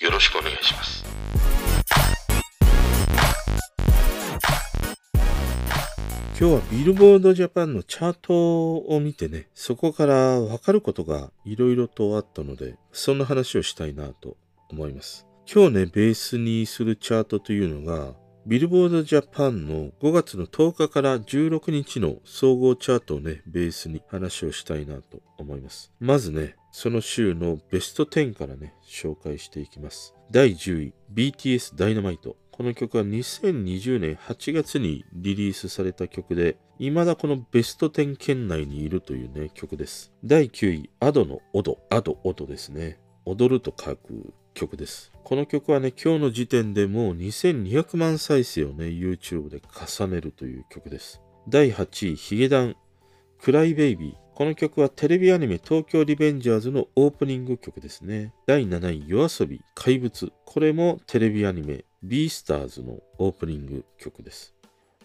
よろしくお願いします今日はビルボードジャパンのチャートを見てね、そこからわかることがいろいろとあったので、そんな話をしたいなと思います。今日ね、ベースにするチャートというのが、ビルボードジャパンの5月の10日から16日の総合チャートをね、ベースに話をしたいなと思います。まずね、その週のベスト10からね、紹介していきます。第10位、BTS ダイナマイト。この曲は2020年8月にリリースされた曲で、未だこのベスト10圏内にいるというね、曲です。第9位、アドのオド。アド、オドですね。踊ると書く曲です。この曲はね、今日の時点でもう2200万再生をね、YouTube で重ねるという曲です。第8位、ヒゲダン、クライベイビー。この曲はテレビアニメ東京リベンジャーズのオープニング曲ですね。第7位、夜遊び、怪物。これもテレビアニメビースターズのオープニング曲です。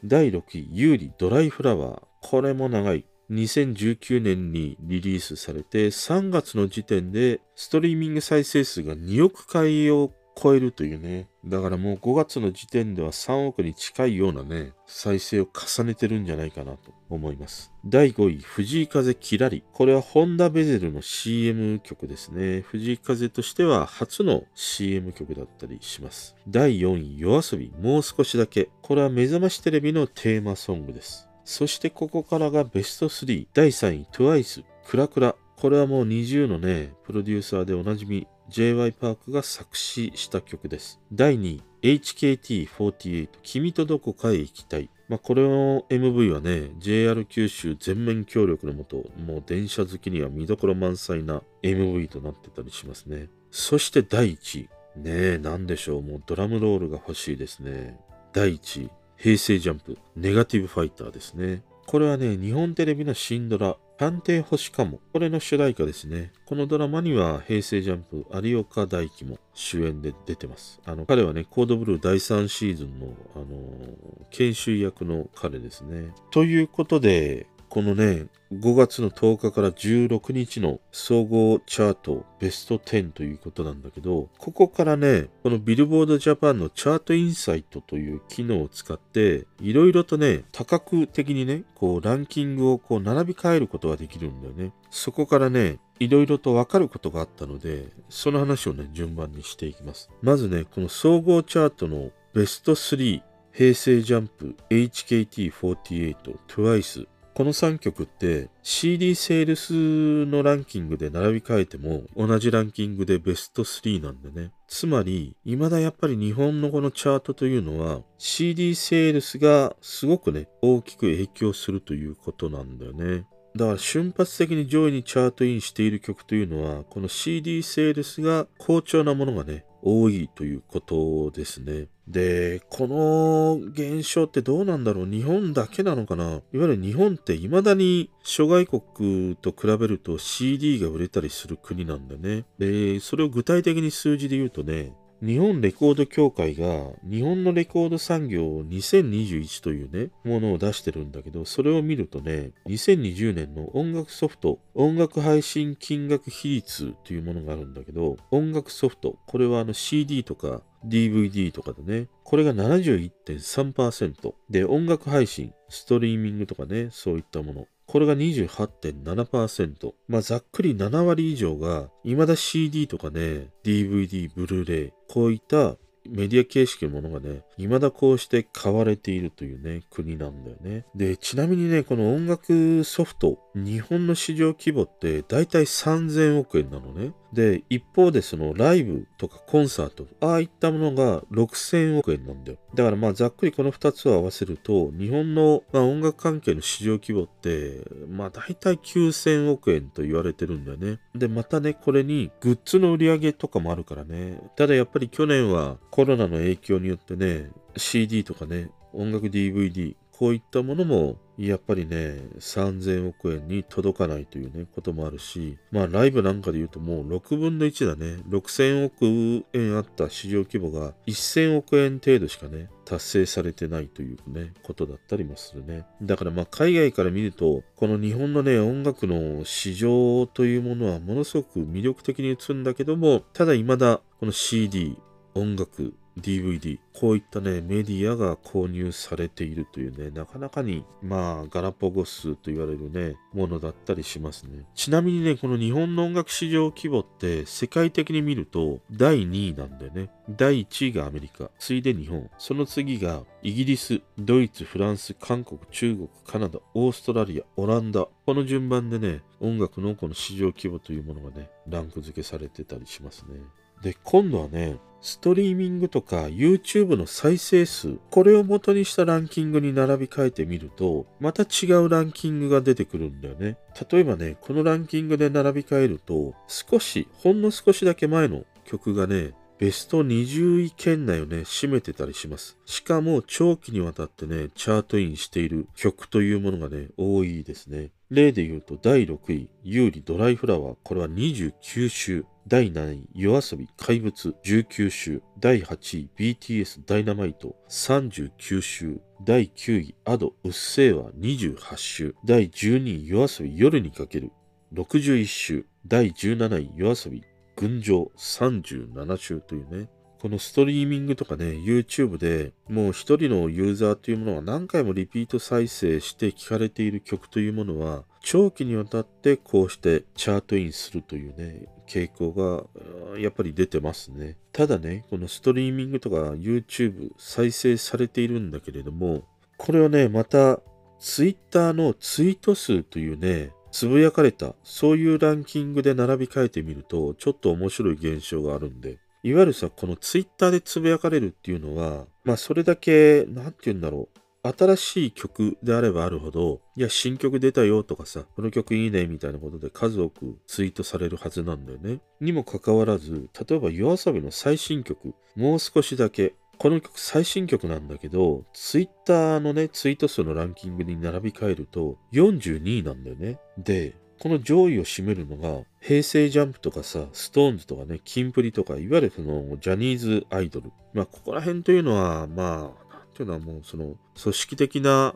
第6位、有利ドライフラワー。これも長い。2019年にリリースされて3月の時点でストリーミング再生数が2億回を超えるというね。だからもう5月の時点では3億に近いようなね、再生を重ねてるんじゃないかなと思います。第5位、藤井風キラリ。これはホンダベゼルの CM 曲ですね。藤井風としては初の CM 曲だったりします。第4位、夜遊び、もう少しだけ。これは目覚ましテレビのテーマソングです。そしてここからがベスト3。第3位、TWICE、クラクラ。これはもう20のね、プロデューサーでおなじみ、J.Y. パークが作詞した曲です。第2位、HKT48、君とどこかへ行きたい。まあ、これの MV はね、JR 九州全面協力のもと、もう電車好きには見どころ満載な MV となってたりしますね。そして第1位。ねえ、なんでしょう。もうドラムロールが欲しいですね。第1位、平成ジャンプ、ネガティブファイターですね。これはね、日本テレビの新ドラ、探偵星かも。これの主題歌ですね。このドラマには平成ジャンプ、有岡大輝も主演で出てます。あの、彼はね、コードブルー第3シーズンの、あのー研修役の彼ですね。ということで、このね、5月の10日から16日の総合チャートベスト10ということなんだけど、ここからね、このビルボードジャパンのチャートインサイトという機能を使って、いろいろとね、多角的にね、こうランキングをこう並び替えることができるんだよね。そこからね、いろいろと分かることがあったので、その話をね、順番にしていきます。まずね、この総合チャートのベスト3、平成ジャンプ、HKT48、TWICE、この3曲って CD セールスのランキングで並び替えても同じランキングでベスト3なんでね。つまり、未だやっぱり日本のこのチャートというのは CD セールスがすごくね、大きく影響するということなんだよね。だから瞬発的に上位にチャートインしている曲というのは、この CD セールスが好調なものがね、多いということですね。で、この現象ってどうなんだろう？日本だけなのかな？いわゆる日本って未だに諸外国と比べると CD が売れたりする国なんだね。で、それを具体的に数字で言うとね、日本レコード協会が日本のレコード産業2021というね、ものを出してるんだけど、それを見るとね、2020年の音楽ソフト、音楽配信金額比率というものがあるんだけど、音楽ソフト、これはあの CD とか DVD とかでね、これが71.3%で、音楽配信、ストリーミングとかね、そういったもの。これが28.7%。まあ、ざっくり7割以上が、未だ CD とかね、DVD、ブルーレイ、こういったメディア形式のものがね、未だこうして買われているというね、国なんだよね。で、ちなみにね、この音楽ソフト、日本の市場規模って大体3000億円なのね。で、一方でそのライブとかコンサート、ああいったものが6000億円なんだよ。だからまあざっくりこの2つを合わせると、日本のま音楽関係の市場規模って、まあ大体9000億円と言われてるんだよね。で、またね、これにグッズの売り上げとかもあるからね。ただやっぱり去年はコロナの影響によってね、CD とかね、音楽 DVD、こういったものもやっぱりね、3000億円に届かないというね、こともあるし、まあライブなんかで言うともう6分の1だね。6000億円あった市場規模が1000億円程度しかね、達成されてないというね、ことだったりもするね。だからまあ海外から見ると、この日本のね、音楽の市場というものはものすごく魅力的に映るんだけども、ただ未だこの CD、音楽、DVD、こういったね、メディアが購入されているというね、なかなかに、まあ、ガラポゴスと言われるね、ものだったりしますね。ちなみにね、この日本の音楽市場規模って世界的に見ると第2位なんだよね。第1位がアメリカ、次いで日本、その次がイギリス、ドイツ、フランス、韓国、中国、カナダ、オーストラリア、オランダ、この順番でね、音楽のこの市場規模というものがね、ランク付けされてたりしますね。で、今度はね、ストリーミングとか YouTube の再生数、これを元にしたランキングに並び替えてみると、また違うランキングが出てくるんだよね。例えばね、このランキングで並び替えると、少し、ほんの少しだけ前の曲がね、ベスト20位圏内をね、占めてたりします。しかも長期にわたってね、チャートインしている曲というものがね、多いですね。例で言うと第6位、有利ドライフラワー、これは29週。第7位、夜遊び怪物19週。第8位、BTS ダイナマイト39週。第9位、アドうっせぇわ28週。第12位、夜遊び夜にかける61週。第17位、夜遊び群青37週というね、このストリーミングとかね、YouTube でもう一人のユーザーというものが何回もリピート再生して聴かれている曲というものは、長期にわたってこうしてチャートインするというね、傾向がやっぱり出てますね。ただね、このストリーミングとか YouTube 再生されているんだけれども、これをね、また Twitter のツイート数というね、つぶやかれた、そういうランキングで並び替えてみると、ちょっと面白い現象があるんで、いわゆるさ、このツイッターでつぶやかれるっていうのは、まあそれだけ、なんて言うんだろう。新しい曲であればあるほど、いや、新曲出たよとかさ、この曲いいねみたいなことで数多くツイートされるはずなんだよね。にもかかわらず、例えば yoasobi の最新曲、もう少しだけ、この曲最新曲なんだけど、ツイッターのね、ツイート数のランキングに並び替えると42位なんだよね。で、この上位を占めるのが、平成ジャンプとかさ、ストーンズとかね、キンプリとか、いわゆるその、ジャニーズアイドル。まあ、ここら辺というのは、まあ、なんていうのはもう、その、組織的な、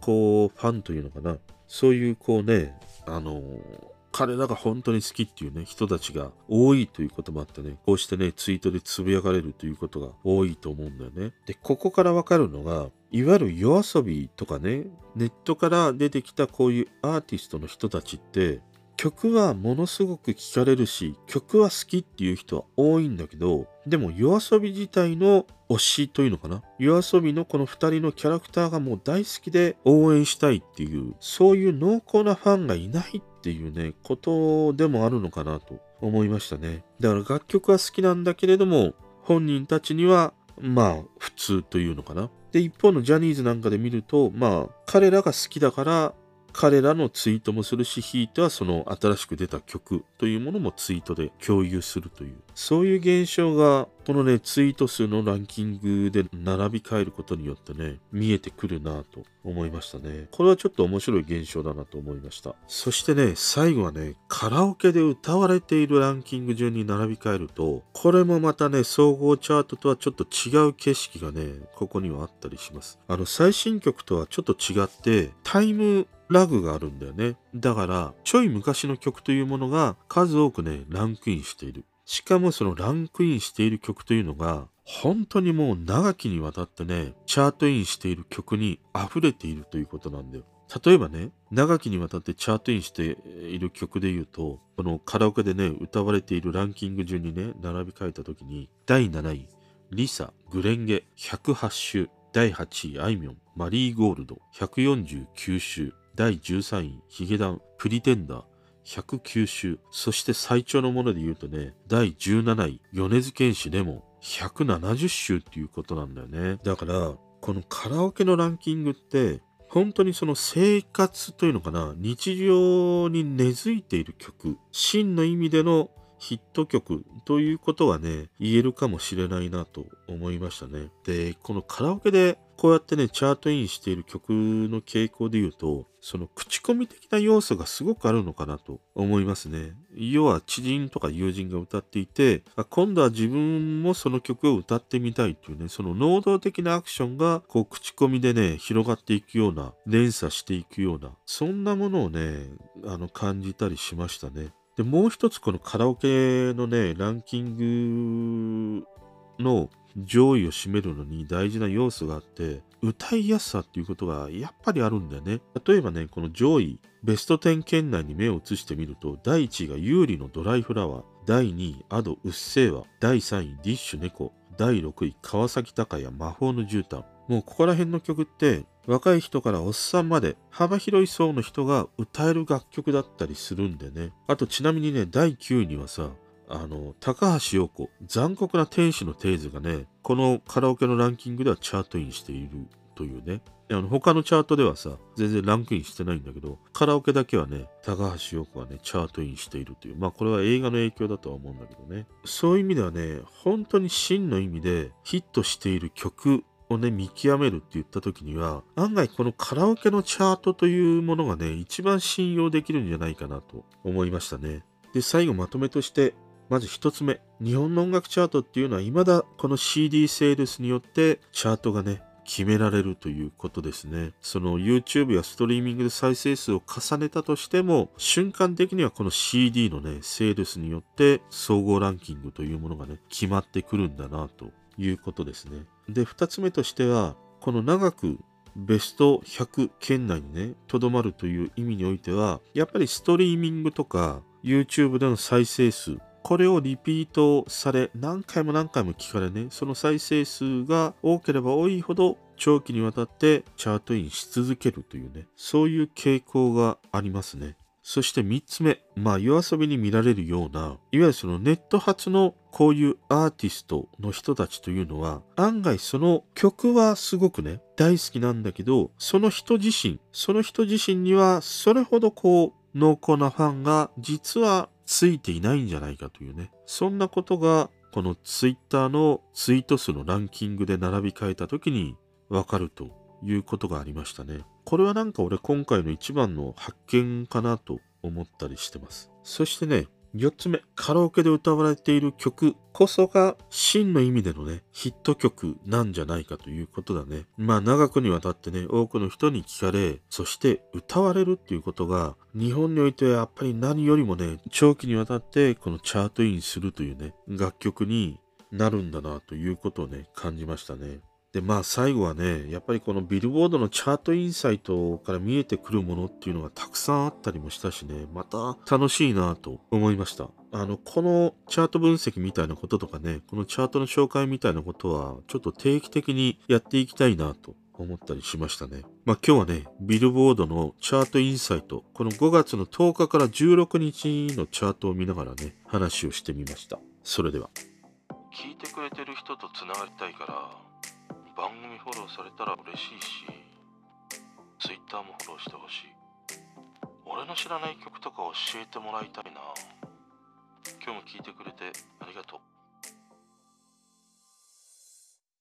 こう、ファンというのかな。そういう、こうね、あの彼らが本当に好きっていうね、人たちが多いということもあってね、こうしてね、ツイートでつぶやかれるということが多いと思うんだよね。で、ここからわかるのが、いわゆる夜遊びとかね、ネットから出てきたこういうアーティストの人たちって、曲はものすごく聴かれるし、曲は好きっていう人は多いんだけど、でも夜遊び自体の推しというのかな？夜遊びのこの2人のキャラクターがもう大好きで応援したいっていう、そういう濃厚なファンがいないっていうね、ことでもあるのかなと思いましたね。だから楽曲は好きなんだけれども、本人たちにはまあ普通というのかな？で、一方のジャニーズなんかで見ると、まあ彼らが好きだから彼らのツイートもするし、ひいてはその新しく出た曲というものもツイートで共有するという、そういう現象が、このね、ツイート数のランキングで並び替えることによってね、見えてくるなと思いましたね。これはちょっと面白い現象だなと思いました。そしてね、最後はね、カラオケで歌われているランキング順に並び替えると、これもまたね、総合チャートとはちょっと違う景色がね、ここにはあったりします。あの、最新曲とはちょっと違って、タイムラグがあるんだよね。だから、ちょい昔の曲というものが数多くね、ランクインしている。しかもそのランクインしている曲というのが、本当にもう長きにわたってね、チャートインしている曲に溢れているということなんだよ。例えばね、長きにわたってチャートインしている曲で言うと、このカラオケでね、歌われているランキング順にね、並び替えた時に、第7位、リサ、グレンゲ、108週、第8位、あいみょん、マリーゴールド、149週、第13位、ヒゲダン、プリテンダー、109週。そして最長のもので言うとね、第17位、米津玄師でも170週っていうことなんだよね。だから、このカラオケのランキングって、本当にその生活というのかな、日常に根付いている曲、真の意味でのヒット曲ということはね、言えるかもしれないなと思いましたね。で、このカラオケでこうやってね、チャートインしている曲の傾向で言うと、その口コミ的な要素がすごくあるのかなと思いますね。要は知人とか友人が歌っていて、今度は自分もその曲を歌ってみたいっていうね、その能動的なアクションが、こう口コミでね、広がっていくような、連鎖していくような、そんなものをね、あの、感じたりしましたね。で、もう一つこのカラオケのね、ランキングの上位を占めるのに大事な要素があって、歌いやすさっていうことがやっぱりあるんだよね。例えばね、この上位、ベスト10圏内に目を移してみると、第1位が有利のドライフラワー、第2位、アド・うっせぇわ、第3位、ディッシュ猫、第6位、川崎隆也、魔法の絨毯。もうここら辺の曲って若い人からおっさんまで幅広い層の人が歌える楽曲だったりするんでね。あとちなみにね、第9位にはさ、あの、高橋洋子、残酷な天使のテーゼがね、このカラオケのランキングではチャートインしているというね。あの他のチャートではさ、全然ランクインしてないんだけど、カラオケだけはね、高橋洋子がね、チャートインしているという。まあこれは映画の影響だとは思うんだけどね。そういう意味ではね、本当に真の意味でヒットしている曲をね、見極めるって言った時には、案外このカラオケのチャートというものがね、一番信用できるんじゃないかなと思いましたね。で、最後まとめとして、まず一つ目。日本の音楽チャートっていうのは未だこの CD セールスによってチャートがね、決められるということですね。その YouTube やストリーミングで再生数を重ねたとしても、瞬間的にはこの CD のね、セールスによって総合ランキングというものがね、決まってくるんだなということですね。で、二つ目としては、この長くベスト100圏内にね、とどまるという意味においては、やっぱりストリーミングとか YouTube での再生数、これをリピートされ、何回も何回も聞かれね、その再生数が多ければ多いほど、長期にわたってチャートインし続けるというね、そういう傾向がありますね。そして3つ目、まあ夜遊びに見られるような、いわゆるそのネット発のこういうアーティストの人たちというのは、案外その曲はすごくね、大好きなんだけど、その人自身、その人自身にはそれほどこう、濃厚なファンが実はついていないんじゃないかというね。そんなことが、このツイッターのツイート数のランキングで並び替えた時にわかるということがありましたね。これはなんか俺今回の一番の発見かなと思ったりしてます。そしてね、4つ目、カラオケで歌われている曲こそが真の意味でのね、ヒット曲なんじゃないかということだね。まあ長くにわたってね、多くの人に聞かれ、そして歌われるっていうことが、日本においてはやっぱり何よりもね、長期にわたってこのチャートインするというね、楽曲になるんだなということをね、感じましたね。で、まあ最後はね、やっぱりこのビルボードのチャートインサイトから見えてくるものっていうのがたくさんあったりもしたしね、また楽しいなと思いました。あの、このチャート分析みたいなこととかね、このチャートの紹介みたいなことは、ちょっと定期的にやっていきたいなと思ったりしましたね。まあ今日はね、ビルボードのチャートインサイト、この5月の10日から16日のチャートを見ながらね、話をしてみました。それでは。聞いてくれてる人とつながりたいから番組フォローされたら嬉しいし Twitter もフォローしてほしい。俺の知らない曲とか教えてもらいたいな。今日も聴いてくれてありがとう。